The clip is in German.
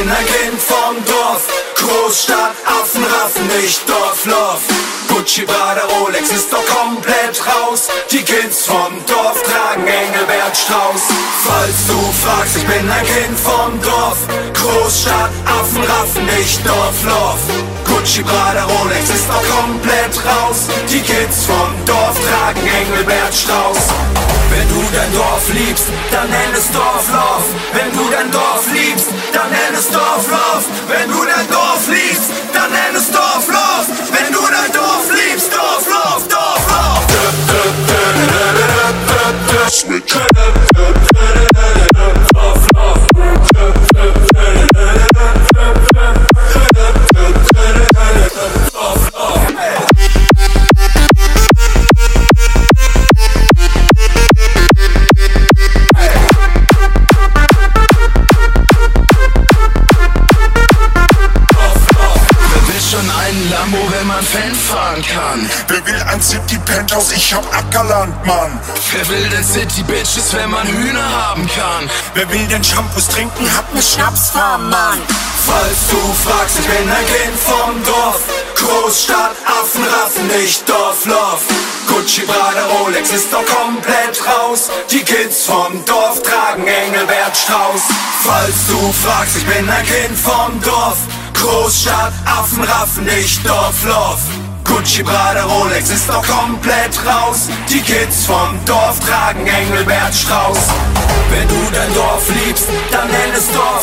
bin ein Kind vom Dorf. Großstadt, Affenraffen, nicht Dorflof. Gucci, Prada, Rolex ist doch komplett raus. Die Kids vom Dorf tragen Engelbert Strauß. Falls du fragst, ich bin ein Kind vom Dorf. Großstadt, Affenraffen, nicht Dorflof. Gucci, Prada, Rolex ist doch komplett raus. Die Kids vom Dorf tragen Engelbert Strauß. Dein Dorf liebst, dann nenn es Dorflauf. Wenn du dein Dorf liebst, dann nenn es Dorflauf. Wenn du dein Dorf liebst, dann nenn es Dorflauf. Man Fan fahren kann. Wer will ein City Penthouse? Ich hab Ackerland, Mann. Wer will denn City Bitches, wenn man Hühner haben kann? Wer will denn Shampoos trinken? Hat ne Schnapsfarm, Mann. Falls du fragst, ich bin ein Kind vom Dorf. Großstadt, Affenraffen, nicht Dorflof. Gucci, Prada, Rolex ist doch komplett raus. Die Kids vom Dorf tragen Engelbert Strauß. Falls du fragst, ich bin ein Kind vom Dorf. Großstadt, Affenraffen, nicht Dorflof. Gucci, Prada, Rolex ist doch komplett raus. Die Kids vom Dorf tragen Engelbert Strauß. Wenn du dein Dorf liebst, dann nenn es Dorf